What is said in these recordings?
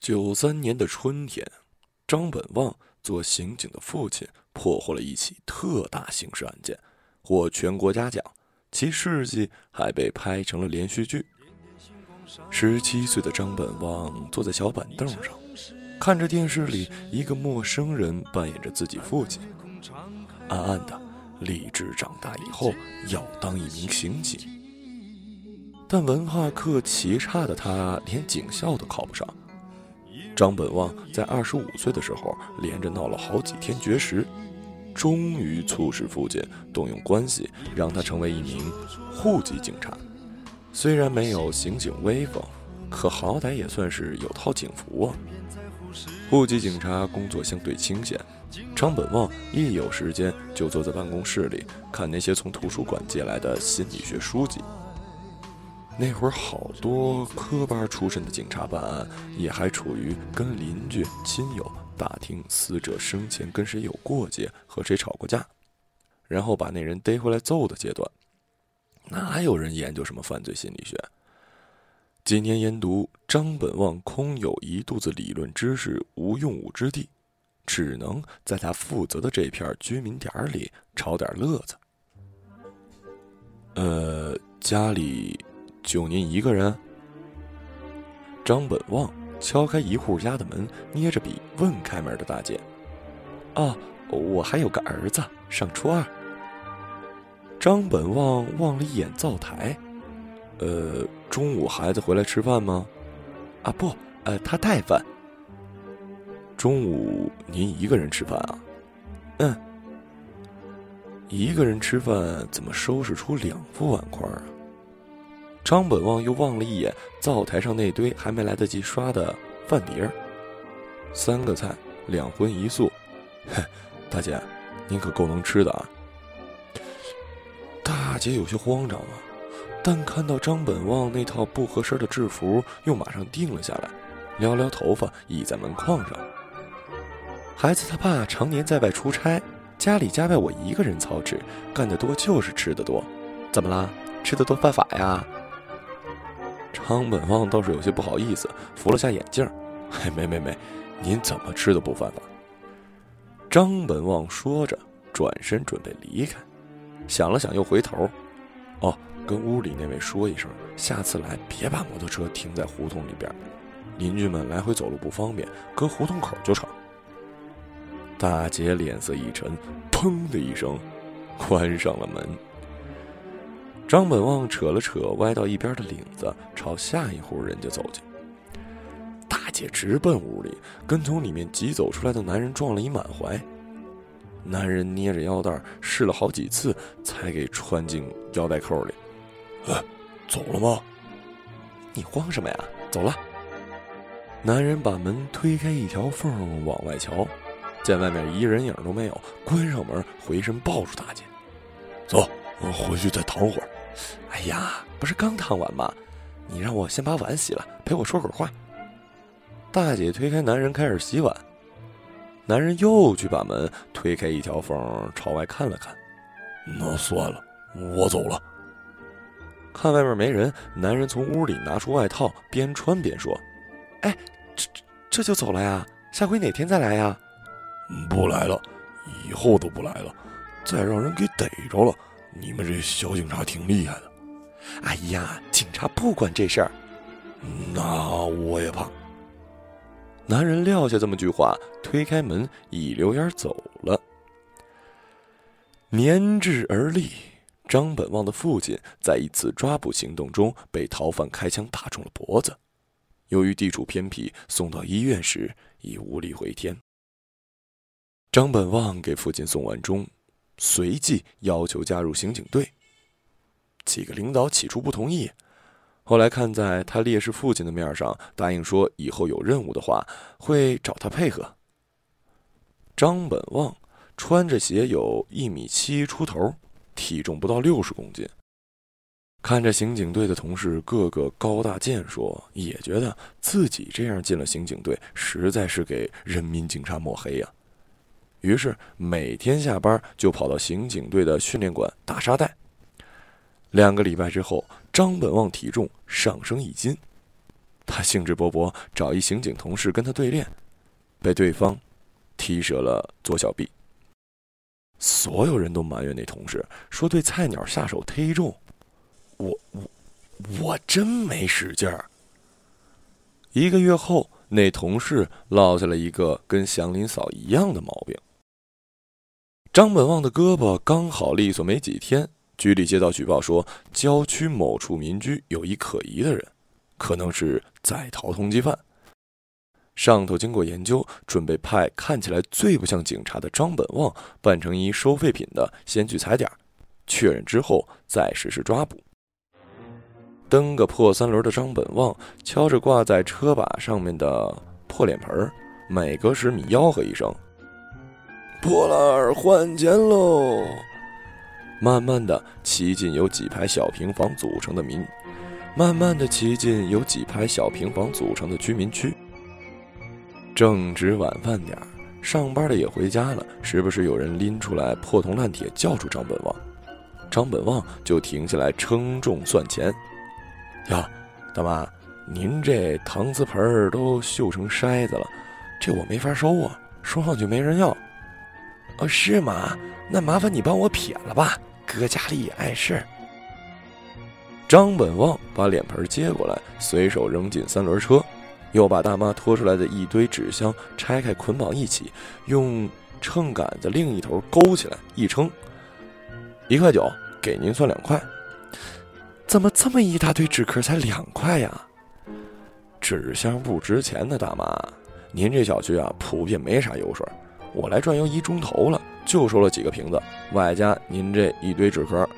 九三年的春天，张本旺做刑警的父亲破获了一起特大刑事案件，获全国嘉奖，其事迹还被拍成了连续剧。十七岁的张本旺坐在小板凳上，看着电视里一个陌生人扮演着自己父亲，暗暗的立志长大以后要当一名刑警。但文化课奇差的他，连警校都考不上。张本旺在二十五岁的时候，连着闹了好几天绝食，终于促使父亲动用关系，让他成为一名户籍警察。虽然没有刑警威风，可好歹也算是有套警服啊。户籍警察工作相对清闲，张本旺一有时间就坐在办公室里看那些从图书馆借来的心理学书籍。那会儿，好多科班出身的警察办案，也还处于跟邻居、亲友打听死者生前跟谁有过节、和谁吵过架，然后把那人逮回来揍的阶段。哪有人研究什么犯罪心理学？几年研读，张本旺空有一肚子理论知识，无用武之地，只能在他负责的这片居民点里炒点乐子。呃，家里。就您一个人？张本旺敲开一户家的门，捏着笔问开门的大姐：“啊，我还有个儿子，上初二。”张本旺望了一眼灶台：“呃，中午孩子回来吃饭吗？”“啊，不，呃，他带饭。”“中午您一个人吃饭啊？”“嗯。”“一个人吃饭怎么收拾出两副碗筷啊？”张本旺又望了一眼灶台上那堆还没来得及刷的饭碟儿，三个菜，两荤一素。嘿，大姐，您可够能吃的啊！大姐有些慌张啊，但看到张本旺那套不合身的制服，又马上定了下来，撩撩头发，倚在门框上。孩子他爸常年在外出差，家里家外我一个人操持，干得多就是吃得多。怎么啦？吃得多犯法呀？张本旺倒是有些不好意思，扶了下眼镜嘿，没没没，您怎么吃都不犯法。张本旺说着，转身准备离开，想了想又回头，哦，跟屋里那位说一声，下次来别把摩托车停在胡同里边，邻居们来回走路不方便，搁胡同口就成。大姐脸色一沉，砰的一声，关上了门。张本旺扯了扯歪到一边的领子，朝下一户人家走去。大姐直奔屋里，跟从里面急走出来的男人撞了一满怀。男人捏着腰带试了好几次，才给穿进腰带扣里。走了吗？你慌什么呀？走了。男人把门推开一条缝往外瞧，见外面一人影都没有，关上门，回身抱住大姐，走，我回去再躺会儿。哎呀，不是刚烫完吗？你让我先把碗洗了，陪我说会儿话。大姐推开男人，开始洗碗。男人又去把门推开一条缝，朝外看了看。那算了，我走了。看外面没人，男人从屋里拿出外套，边穿边说：“哎，这这这就走了呀？下回哪天再来呀？”“不来了，以后都不来了。再让人给逮着了。”你们这小警察挺厉害的，哎呀，警察不管这事儿，那我也怕。男人撂下这么句话，推开门，一溜烟走了。年至而立，张本旺的父亲在一次抓捕行动中被逃犯开枪打中了脖子，由于地处偏僻，送到医院时已无力回天。张本旺给父亲送完终。随即要求加入刑警队。几个领导起初不同意，后来看在他烈士父亲的面上，答应说以后有任务的话会找他配合。张本旺穿着鞋有一米七出头，体重不到六十公斤。看着刑警队的同事个个高大健硕，也觉得自己这样进了刑警队，实在是给人民警察抹黑呀。于是每天下班就跑到刑警队的训练馆打沙袋。两个礼拜之后，张本旺体重上升一斤，他兴致勃勃找一刑警同事跟他对练，被对方踢折了左小臂。所有人都埋怨那同事，说对菜鸟下手忒重。我我我真没使劲儿。一个月后，那同事落下了一个跟祥林嫂一样的毛病。张本旺的胳膊刚好利索没几天，局里接到举报说，郊区某处民居有一可疑的人，可能是在逃通缉犯。上头经过研究，准备派看起来最不像警察的张本旺扮成一收废品的，先去踩点，确认之后再实施抓捕。蹬个破三轮的张本旺敲着挂在车把上面的破脸盆儿每隔十米吆喝一声：“破烂儿换钱喽！”慢慢的骑进有几排小平房组成的民，慢慢的骑进有几排小平房组成的居民区。正值晚饭点儿，上班的也回家了，时不时有人拎出来破铜烂铁叫住张本旺，张本旺就停下来称重算钱。呀，大妈，您这搪瓷盆儿都锈成筛子了，这我没法收啊，收上去没人要。哦，是吗？那麻烦你帮我撇了吧，搁家里也碍事。张本旺把脸盆接过来，随手扔进三轮车，又把大妈拖出来的一堆纸箱拆开捆绑一起，用秤杆子另一头勾起来一称，一块九，给您算两块。怎么这么一大堆纸壳才两块呀？纸箱不值钱的大妈，您这小区啊普遍没啥油水，我来转悠一钟头了，就收了几个瓶子，外加您这一堆纸壳。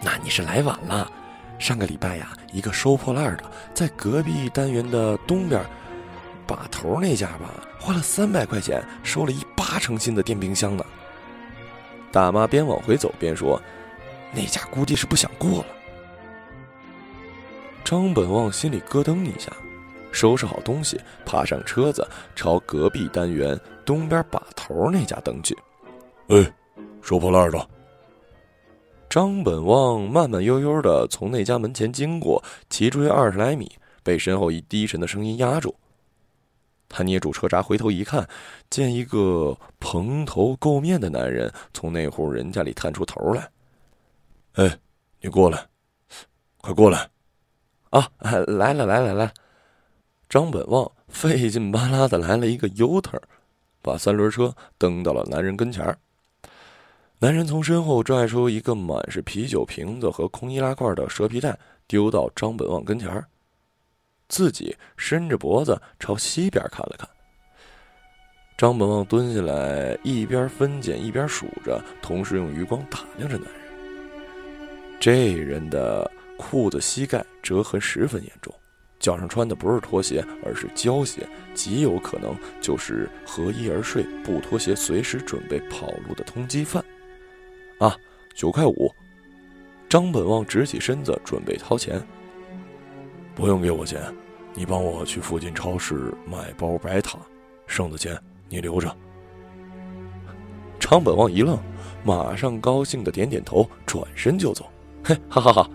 那你是来晚了，上个礼拜呀，一个收破烂的在隔壁单元的东边，把头那家吧，花了三百块钱收了一八成新的电冰箱呢。大妈边往回走边说：“那家估计是不想过了。”张本旺心里咯噔一下，收拾好东西，爬上车子，朝隔壁单元东边把头那家灯具。哎，收破烂的。张本旺慢慢悠悠的从那家门前经过，骑出去二十来米，被身后一低沉的声音压住。他捏住车闸，回头一看，见一个蓬头垢面的男人从那户人家里探出头来。哎，你过来，快过来。啊，来了来了来！张本旺费劲巴拉的来了一个 U turn，把三轮车蹬到了男人跟前儿男人从身后拽出一个满是啤酒瓶子和空易拉罐的蛇皮袋，丢到张本旺跟前儿自己伸着脖子朝西边看了看。张本旺蹲下来，一边分拣一边数着，同时用余光打量着男人。这人的。裤子膝盖折痕十分严重，脚上穿的不是拖鞋，而是胶鞋，极有可能就是合衣而睡、不脱鞋、随时准备跑路的通缉犯。啊，九块五！张本旺直起身子准备掏钱。不用给我钱，你帮我去附近超市买包白塔，剩的钱你留着。张本旺一愣，马上高兴的点点头，转身就走。嘿，哈哈哈！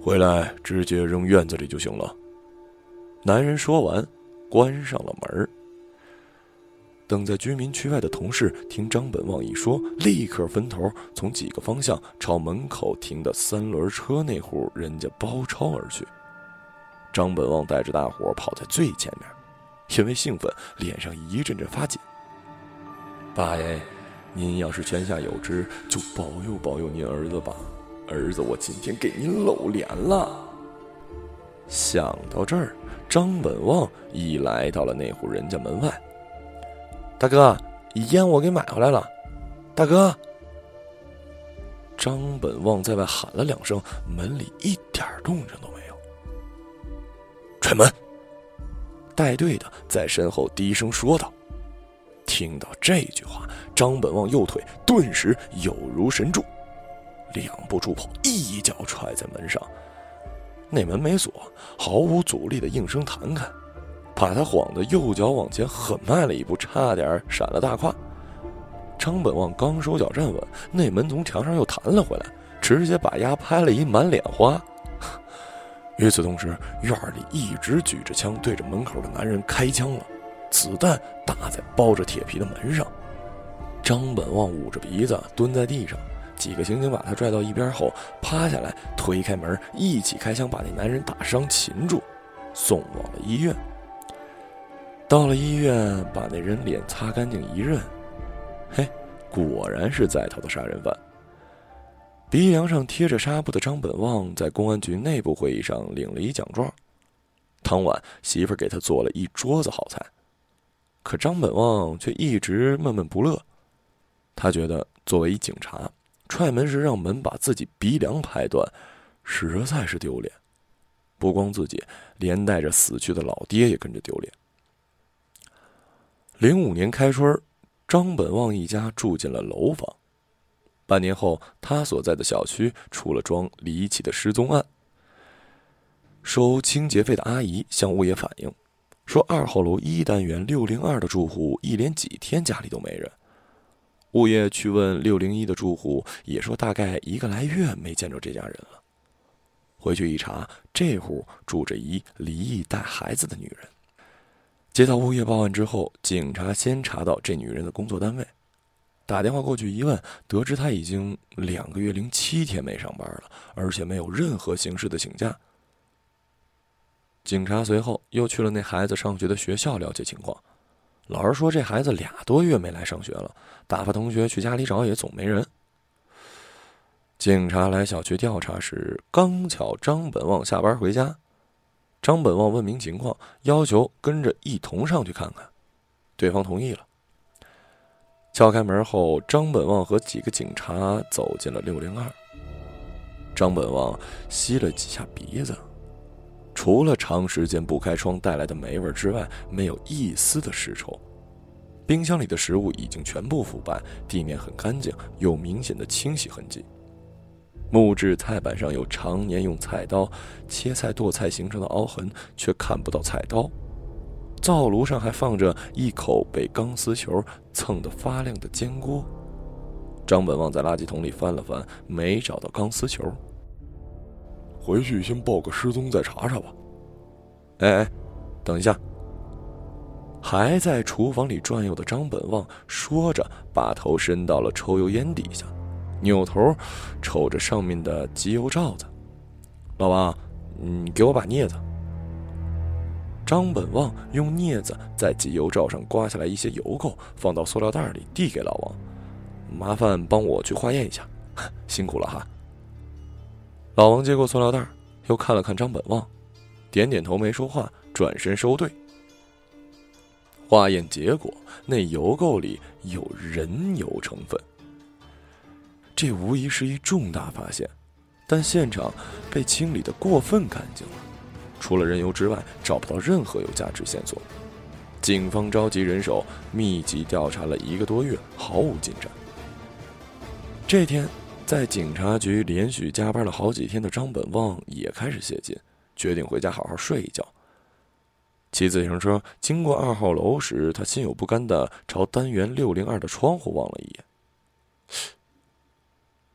回来直接扔院子里就行了。男人说完，关上了门。等在居民区外的同事听张本旺一说，立刻分头从几个方向朝门口停的三轮车那户人家包抄而去。张本旺带着大伙跑在最前面，因为兴奋，脸上一阵阵发紧。爸爷，您要是泉下有知，就保佑保佑您儿子吧。儿子，我今天给您露脸了。想到这儿，张本旺已来到了那户人家门外。大哥，烟我给买回来了。大哥，张本旺在外喊了两声，门里一点动静都没有。踹门！带队的在身后低声说道。听到这句话，张本旺右腿顿时有如神助。两步助跑，一脚踹在门上，那门没锁，毫无阻力的应声弹开，把他晃得右脚往前狠迈了一步，差点闪了大胯。张本旺刚手脚站稳，那门从墙上又弹了回来，直接把丫拍了一满脸花。与此同时，院里一直举着枪对着门口的男人开枪了，子弹打在包着铁皮的门上。张本旺捂着鼻子蹲在地上，几个刑警把他拽到一边后，趴下来推开门，一起开枪把那男人打伤擒住，送往了医院。到了医院，把那人脸擦干净一认，嘿，果然是在逃的杀人犯。鼻梁上贴着纱布的张本旺在公安局内部会议上领了一奖状。当晚，媳妇给他做了一桌子好菜，可张本旺却一直闷闷不乐。他觉得作为一警察，踹门时让门把自己鼻梁拍断，实在是丢脸。不光自己，连带着死去的老爹也跟着丢脸。零五年开春，张本旺一家住进了楼房。半年后，他所在的小区出了桩离奇的失踪案。收清洁费的阿姨向物业反映，说二号楼一单元六零二的住户一连几天家里都没人。物业去问六零一的住户，也说大概一个来月没见着这家人了。回去一查，这户住着一离异带孩子的女人。接到物业报案之后，警察先查到这女人的工作单位。打电话过去一问，得知她已经两个月零七天没上班了，而且没有任何形式的请假。警察随后又去了那孩子上学的学校了解情况，老师说这孩子俩多月没来上学了，打发同学去家里找也总没人。警察来小区调查时，刚巧张本旺下班回家，张本旺问明情况，要求跟着一同上去看看，对方同意了。敲开门后，张本旺和几个警察走进了六零二。张本旺吸了几下鼻子，除了长时间不开窗带来的霉味之外，没有一丝的尸臭。冰箱里的食物已经全部腐败，地面很干净，有明显的清洗痕迹。木质菜板上有常年用菜刀切菜剁菜形成的凹痕，却看不到菜刀。灶炉上还放着一口被钢丝球蹭得发亮的煎锅。张本旺在垃圾桶里翻了翻，没找到钢丝球。回去先报个失踪，再查查吧。哎哎，等一下！还在厨房里转悠的张本旺说着，把头伸到了抽油烟底下，扭头瞅着上面的集油罩子。老王，你给我把镊子。张本旺用镊子在集油罩上刮下来一些油垢，放到塑料袋里，递给老王：“麻烦帮我去化验一下，辛苦了哈。”老王接过塑料袋，又看了看张本旺，点点头，没说话，转身收队。化验结果，那油垢里有人油成分，这无疑是一重大发现，但现场被清理的过分干净了。除了人油之外，找不到任何有价值线索。警方召集人手，密集调查了一个多月，毫无进展。这天，在警察局连续加班了好几天的张本旺也开始泄劲，决定回家好好睡一觉。骑自行车经过二号楼时，他心有不甘的朝单元六零二的窗户望了一眼。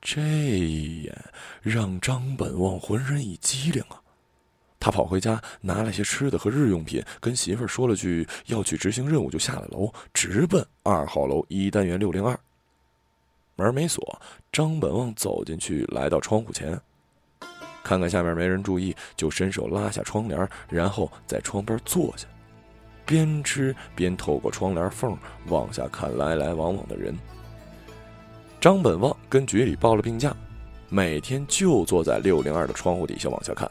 这一眼让张本旺浑身一激灵啊！他跑回家，拿了些吃的和日用品，跟媳妇说了句要去执行任务，就下了楼，直奔二号楼一单元六零二。门没锁，张本旺走进去，来到窗户前，看看下面没人注意，就伸手拉下窗帘，然后在窗边坐下，边吃边透过窗帘缝往下看来来往往的人。张本旺跟局里报了病假，每天就坐在六零二的窗户底下往下看。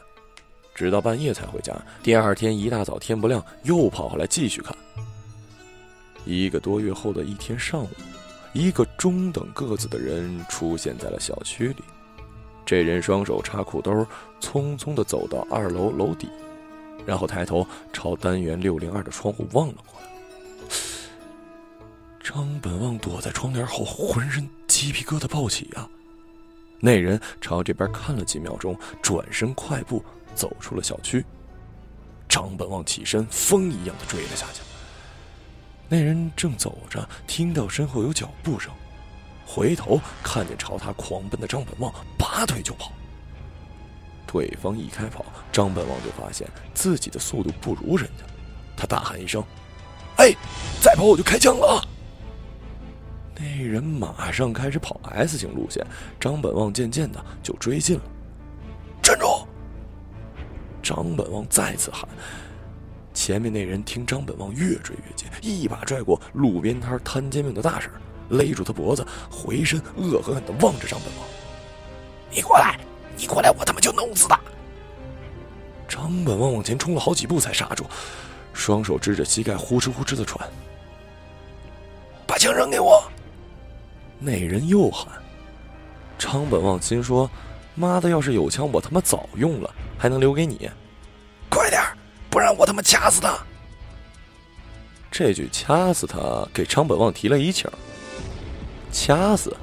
直到半夜才回家。第二天一大早天不亮，又跑回来继续看。一个多月后的一天上午，一个中等个子的人出现在了小区里。这人双手插裤兜，匆匆地走到二楼楼底，然后抬头朝单元六零二的窗户望了过来。张本旺躲在窗帘后，浑身鸡皮疙瘩暴起啊！那人朝这边看了几秒钟，转身快步。走出了小区，张本旺起身，风一样的追了下去。那人正走着，听到身后有脚步声，回头看见朝他狂奔的张本旺，拔腿就跑。对方一开跑，张本旺就发现自己的速度不如人家，他大喊一声：“哎，再跑我就开枪了！”那人马上开始跑 S 型路线，张本旺渐渐的就追近了。站住！张本旺再次喊。前面那人听张本旺越追越近，一把拽过路边摊摊煎饼的大婶，勒住他脖子，回身恶狠狠地望着张本旺：“你过来，你过来，我他妈就弄死他！”张本旺往前冲了好几步才刹住，双手支着膝盖，呼哧呼哧的喘。把枪扔给我！那人又喊。张本旺心说：“妈的，要是有枪，我他妈早用了，还能留给你？！”不然我他妈掐死他！这句掐死他给张本旺提了一气儿。掐死？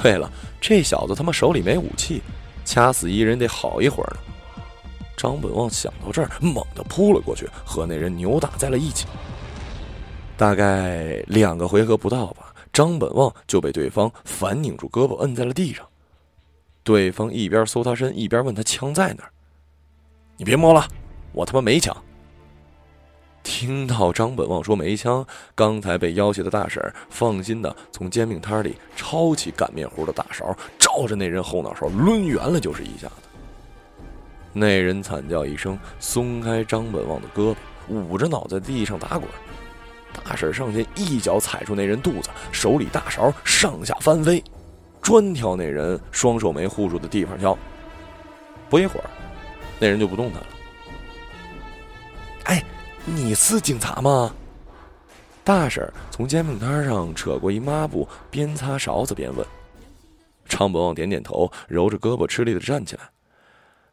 对了，这小子他妈手里没武器，掐死一人得好一会儿呢。张本旺想到这儿，猛地扑了过去，和那人扭打在了一起。大概两个回合不到吧，张本旺就被对方反拧住胳膊摁在了地上。对方一边搜他身，一边问他枪在哪儿。你别摸了。我他妈没枪！听到张本旺说没枪，刚才被要挟的大婶放心的从煎饼摊里抄起擀面糊的大勺，照着那人后脑勺抡圆了就是一下子。那人惨叫一声，松开张本旺的胳膊，捂着脑袋地上打滚。大婶上前一脚踩住那人肚子，手里大勺上下翻飞，专挑那人双手没护住的地方挑。不一会儿，那人就不动弹了。你是警察吗？大婶从煎饼摊上扯过一抹布，边擦勺子边问。张本旺点点头，揉着胳膊，吃力的站起来。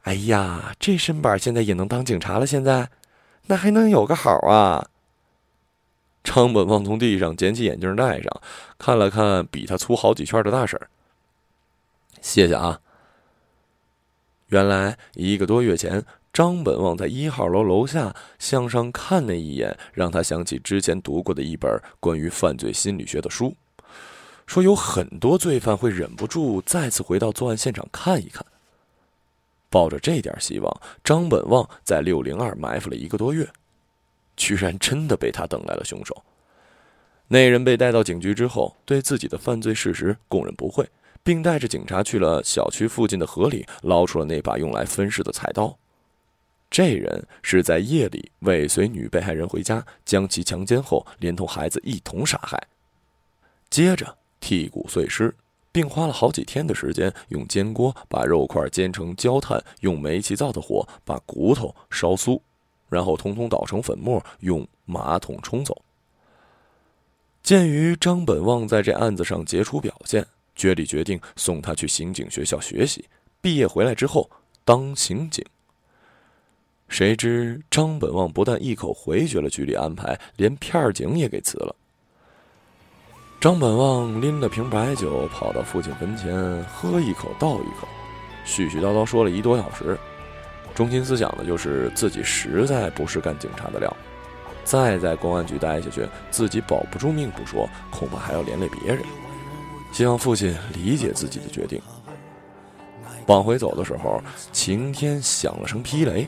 哎呀，这身板现在也能当警察了？现在，那还能有个好啊？张本旺从地上捡起眼镜戴上，看了看比他粗好几圈的大婶。谢谢啊。原来一个多月前。张本旺在一号楼楼下向上看那一眼，让他想起之前读过的一本关于犯罪心理学的书，说有很多罪犯会忍不住再次回到作案现场看一看。抱着这点希望，张本旺在六零二埋伏了一个多月，居然真的被他等来了凶手。那人被带到警局之后，对自己的犯罪事实供认不讳，并带着警察去了小区附近的河里，捞出了那把用来分尸的菜刀。这人是在夜里尾随女被害人回家，将其强奸后，连同孩子一同杀害，接着剔骨碎尸，并花了好几天的时间，用煎锅把肉块煎成焦炭，用煤气灶的火把骨头烧酥，然后通通捣成粉末，用马桶冲走。鉴于张本旺在这案子上杰出表现，局里决定送他去刑警学校学习，毕业回来之后当刑警。谁知张本旺不但一口回绝了局里安排，连片儿警也给辞了。张本旺拎了瓶白酒，跑到父亲坟前，喝一口倒一口，絮絮叨叨说了一多小时，中心思想呢就是自己实在不是干警察的料，再在公安局待下去，自己保不住命不说，恐怕还要连累别人。希望父亲理解自己的决定。往回走的时候，晴天响了声霹雷。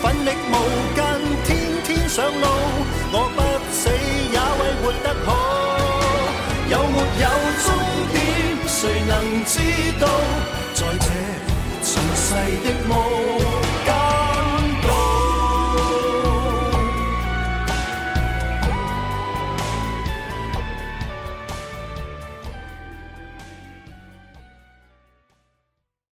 奋力无间，天天上路，我不死也为活得好。有没有终点，谁能知道？在这尘世的梦。